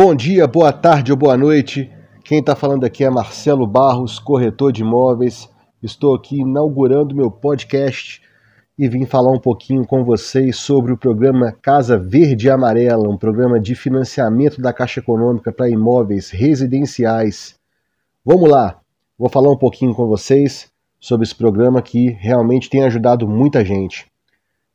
Bom dia, boa tarde ou boa noite. Quem está falando aqui é Marcelo Barros, corretor de imóveis. Estou aqui inaugurando meu podcast e vim falar um pouquinho com vocês sobre o programa Casa Verde e Amarela, um programa de financiamento da Caixa Econômica para imóveis residenciais. Vamos lá, vou falar um pouquinho com vocês sobre esse programa que realmente tem ajudado muita gente.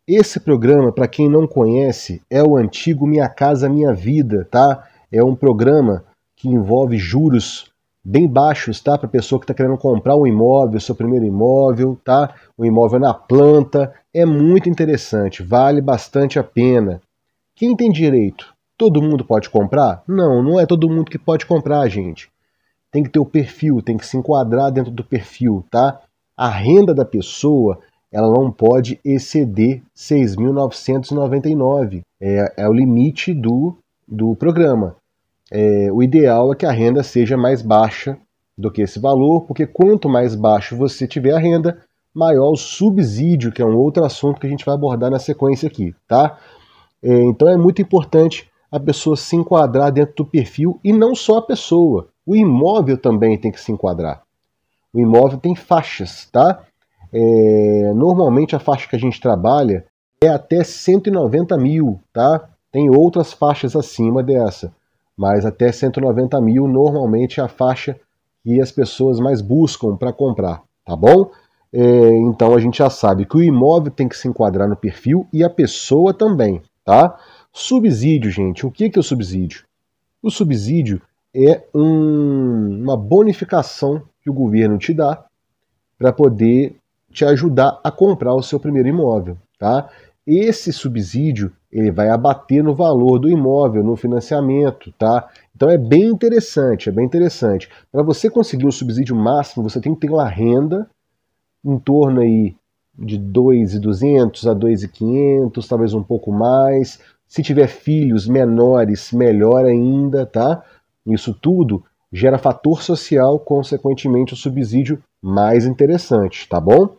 Esse programa, para quem não conhece, é o antigo Minha Casa Minha Vida, tá? É um programa que envolve juros bem baixos, tá? Para pessoa que está querendo comprar um imóvel, seu primeiro imóvel, tá? O imóvel na planta. É muito interessante, vale bastante a pena. Quem tem direito? Todo mundo pode comprar? Não, não é todo mundo que pode comprar, gente. Tem que ter o perfil, tem que se enquadrar dentro do perfil, tá? A renda da pessoa, ela não pode exceder 6.999. É, é o limite do, do programa é, o ideal é que a renda seja mais baixa do que esse valor, porque quanto mais baixo você tiver a renda, maior o subsídio, que é um outro assunto que a gente vai abordar na sequência aqui, tá? É, então é muito importante a pessoa se enquadrar dentro do perfil e não só a pessoa, o imóvel também tem que se enquadrar. O imóvel tem faixas, tá? É, normalmente a faixa que a gente trabalha é até 190 mil, tá? Tem outras faixas acima dessa mas até 190 mil normalmente é a faixa que as pessoas mais buscam para comprar, tá bom? É, então a gente já sabe que o imóvel tem que se enquadrar no perfil e a pessoa também, tá? Subsídio, gente, o que é o subsídio? O subsídio é um, uma bonificação que o governo te dá para poder te ajudar a comprar o seu primeiro imóvel, tá? Esse subsídio ele vai abater no valor do imóvel, no financiamento, tá? Então é bem interessante, é bem interessante. Para você conseguir um subsídio máximo, você tem que ter uma renda em torno aí de 2.200 a 2.500, talvez um pouco mais. Se tiver filhos menores, melhor ainda, tá? Isso tudo gera fator social, consequentemente o subsídio mais interessante, tá bom?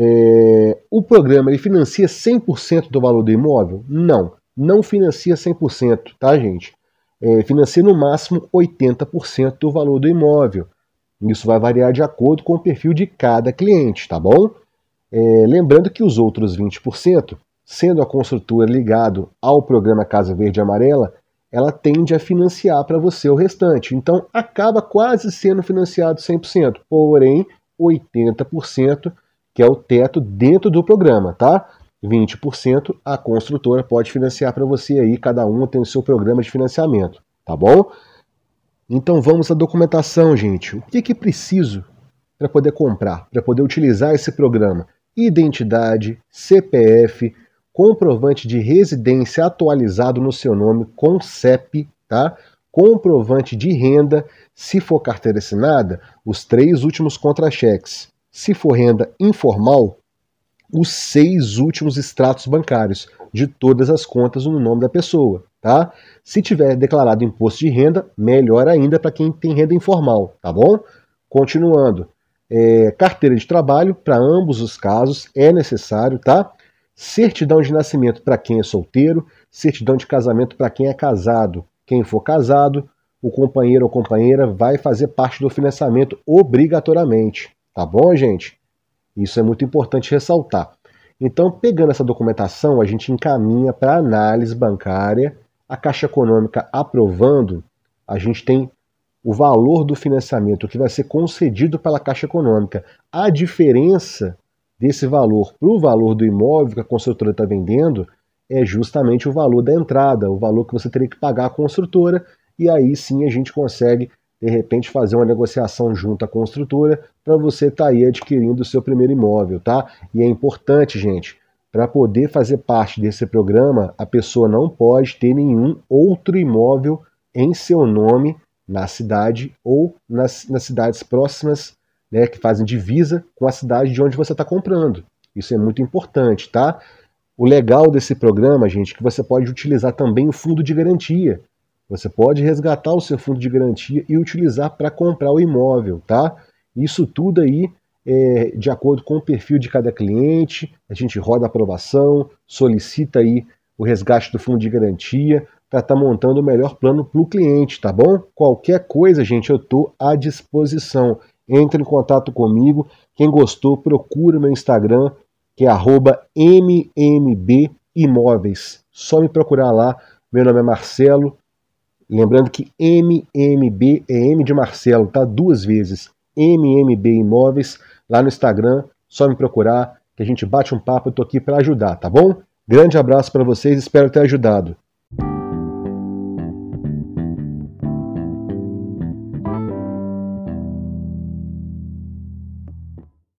É, o programa ele financia 100% do valor do imóvel? Não, não financia 100%, tá, gente? É, financia no máximo 80% do valor do imóvel. Isso vai variar de acordo com o perfil de cada cliente, tá bom? É, lembrando que os outros 20%, sendo a construtora ligado ao programa Casa Verde Amarela, ela tende a financiar para você o restante. Então acaba quase sendo financiado 100%, porém 80% que é o teto dentro do programa, tá? 20% a construtora pode financiar para você aí, cada um tem o seu programa de financiamento, tá bom? Então vamos à documentação, gente. O que que preciso para poder comprar, para poder utilizar esse programa? Identidade, CPF, comprovante de residência atualizado no seu nome com CEP, tá? Comprovante de renda, se for carteira assinada, os três últimos contra-cheques se for renda informal, os seis últimos extratos bancários de todas as contas no nome da pessoa, tá? Se tiver declarado imposto de renda, melhor ainda para quem tem renda informal, tá bom? Continuando, é, carteira de trabalho para ambos os casos é necessário, tá? Certidão de nascimento para quem é solteiro, certidão de casamento para quem é casado. Quem for casado, o companheiro ou companheira vai fazer parte do financiamento obrigatoriamente. Tá bom, gente? Isso é muito importante ressaltar. Então, pegando essa documentação, a gente encaminha para análise bancária, a Caixa Econômica aprovando, a gente tem o valor do financiamento que vai ser concedido pela Caixa Econômica. A diferença desse valor para o valor do imóvel que a construtora está vendendo é justamente o valor da entrada, o valor que você teria que pagar à construtora, e aí sim a gente consegue de repente fazer uma negociação junto à construtora para você estar tá aí adquirindo o seu primeiro imóvel, tá? E é importante, gente, para poder fazer parte desse programa, a pessoa não pode ter nenhum outro imóvel em seu nome na cidade ou nas, nas cidades próximas, né, que fazem divisa com a cidade de onde você está comprando. Isso é muito importante, tá? O legal desse programa, gente, é que você pode utilizar também o fundo de garantia. Você pode resgatar o seu fundo de garantia e utilizar para comprar o imóvel, tá? Isso tudo aí é de acordo com o perfil de cada cliente. A gente roda a aprovação, solicita aí o resgate do fundo de garantia. para estar tá montando o melhor plano para o cliente, tá bom? Qualquer coisa, gente, eu estou à disposição. Entre em contato comigo. Quem gostou, procura meu Instagram, que é mmbimóveis. Só me procurar lá. Meu nome é Marcelo. Lembrando que MMB é M de Marcelo, tá? Duas vezes. MMB Imóveis, lá no Instagram. Só me procurar, que a gente bate um papo. Eu tô aqui para ajudar, tá bom? Grande abraço para vocês, espero ter ajudado.